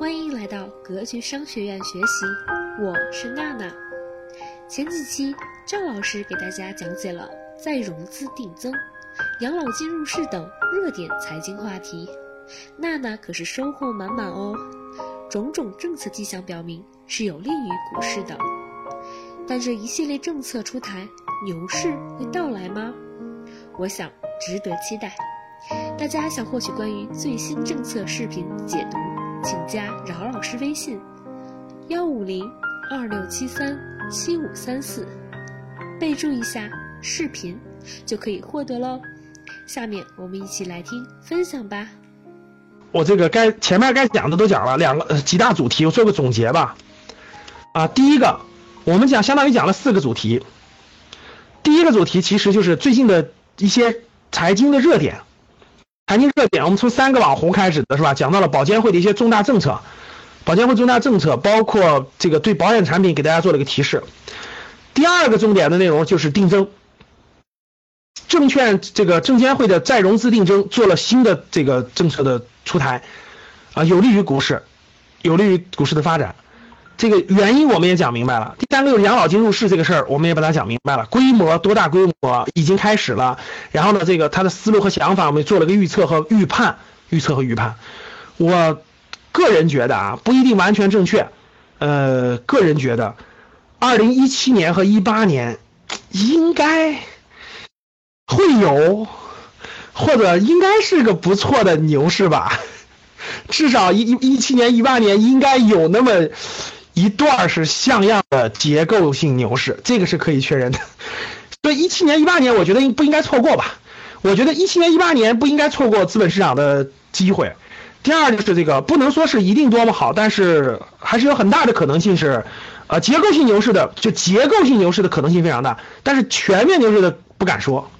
欢迎来到格局商学院学习，我是娜娜。前几期赵老师给大家讲解了再融资定增、养老金入市等热点财经话题，娜娜可是收获满满哦。种种政策迹象表明是有利于股市的，但这一系列政策出台，牛市会到来吗？我想值得期待。大家想获取关于最新政策视频解读，请加饶老师微信：幺五零二六七三七五三四，备注一下“视频”，就可以获得喽。下面我们一起来听分享吧。我这个该前面该讲的都讲了，两个几大主题，我做个总结吧。啊，第一个，我们讲相当于讲了四个主题。第一个主题其实就是最近的一些财经的热点。财经热点，我们从三个网红开始的是吧？讲到了保监会的一些重大政策，保监会重大政策包括这个对保险产品给大家做了一个提示。第二个重点的内容就是定增，证券这个证监会的再融资定增做了新的这个政策的出台，啊，有利于股市，有利于股市的发展。这个原因我们也讲明白了。第三个就是养老金入市这个事儿，我们也把它讲明白了。规模多大规模已经开始了。然后呢，这个他的思路和想法，我们做了个预测和预判，预测和预判。我个人觉得啊，不一定完全正确。呃，个人觉得，二零一七年和一八年应该会有，或者应该是个不错的牛市吧。至少一一七年、一八年应该有那么。一段是像样的结构性牛市，这个是可以确认的。所以一七年、一八年，我觉得应不应该错过吧？我觉得一七年、一八年不应该错过资本市场的机会。第二就是这个不能说是一定多么好，但是还是有很大的可能性是，呃，结构性牛市的，就结构性牛市的可能性非常大，但是全面牛市的不敢说。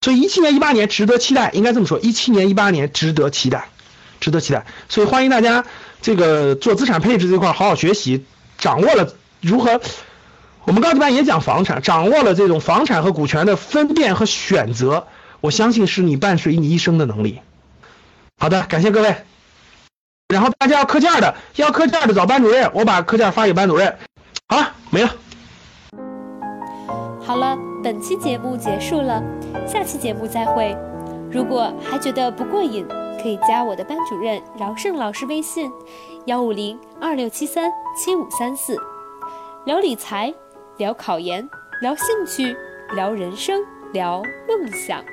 所以一七年、一八年值得期待，应该这么说，一七年、一八年值得期待，值得期待。所以欢迎大家。这个做资产配置这块好好学习，掌握了如何，我们高级班也讲房产，掌握了这种房产和股权的分辨和选择，我相信是你伴随你一生的能力。好的，感谢各位。然后大家要课件的，要课件的找班主任，我把课件发给班主任。好了，没了。好了，本期节目结束了，下期节目再会。如果还觉得不过瘾。可以加我的班主任饶胜老师微信：幺五零二六七三七五三四，聊理财，聊考研，聊兴趣，聊人生，聊梦想。